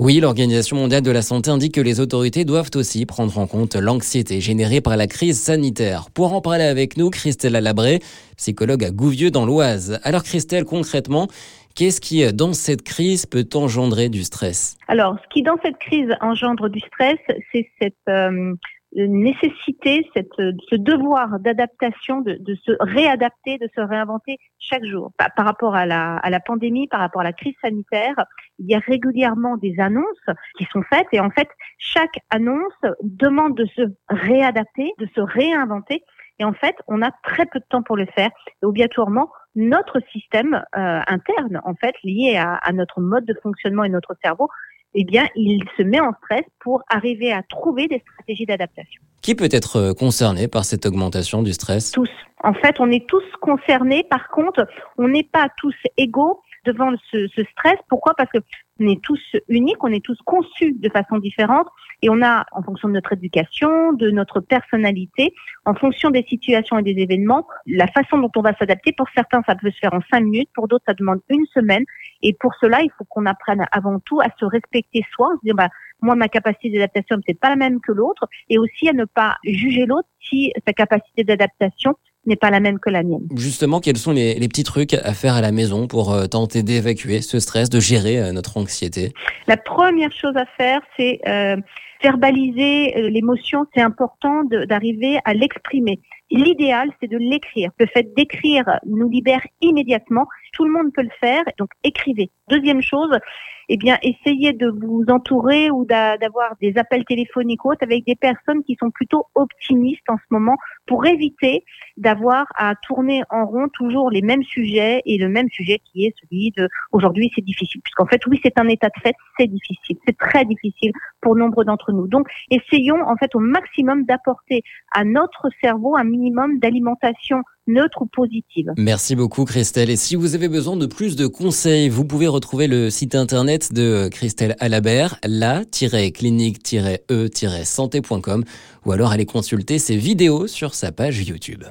Oui, l'Organisation mondiale de la santé indique que les autorités doivent aussi prendre en compte l'anxiété générée par la crise sanitaire. Pour en parler avec nous, Christelle Alabré, psychologue à Gouvieux dans l'Oise. Alors Christelle, concrètement, Qu'est-ce qui, dans cette crise, peut engendrer du stress? Alors, ce qui, dans cette crise, engendre du stress, c'est cette euh, nécessité, cette, ce devoir d'adaptation, de, de, se réadapter, de se réinventer chaque jour. Par, rapport à la, à la pandémie, par rapport à la crise sanitaire, il y a régulièrement des annonces qui sont faites et en fait, chaque annonce demande de se réadapter, de se réinventer. Et en fait, on a très peu de temps pour le faire. Et obligatoirement, notre système euh, interne, en fait, lié à, à, notre mode de fonctionnement et notre cerveau, eh bien, il se met en stress pour arriver à trouver des stratégies d'adaptation. Qui peut être euh, concerné par cette augmentation du stress? Tous. En fait, on est tous concernés. Par contre, on n'est pas tous égaux devant ce, ce stress. Pourquoi? Parce que on est tous uniques, on est tous conçus de façon différente et on a, en fonction de notre éducation, de notre personnalité, en fonction des situations et des événements, la façon dont on va s'adapter. Pour certains, ça peut se faire en cinq minutes, pour d'autres, ça demande une semaine. Et pour cela, il faut qu'on apprenne avant tout à se respecter soi, se dire, bah, moi, ma capacité d'adaptation peut-être pas la même que l'autre, et aussi à ne pas juger l'autre si sa capacité d'adaptation n'est pas la même que la mienne. Justement, quels sont les, les, petits trucs à faire à la maison pour euh, tenter d'évacuer ce stress, de gérer euh, notre anxiété? La première chose à faire, c'est euh, verbaliser l'émotion. C'est important d'arriver à l'exprimer. L'idéal, c'est de l'écrire. Le fait d'écrire nous libère immédiatement. Tout le monde peut le faire, donc écrivez. Deuxième chose, eh bien, essayez de vous entourer ou d'avoir des appels téléphoniques autres avec des personnes qui sont plutôt optimistes en ce moment pour éviter d'avoir à tourner en rond toujours les mêmes sujets et le même sujet qui est celui de aujourd'hui c'est difficile. Puisqu'en fait, oui, c'est un état de fait, c'est difficile. C'est très difficile pour nombre d'entre nous. Donc, essayons en fait au maximum d'apporter à notre cerveau un minimum d'alimentation neutre ou positive. Merci beaucoup Christelle. Et si vous avez besoin de plus de conseils, vous pouvez retrouver le site internet de Christelle Alabert, la-clinique-e-santé.com ou alors aller consulter ses vidéos sur sa page YouTube.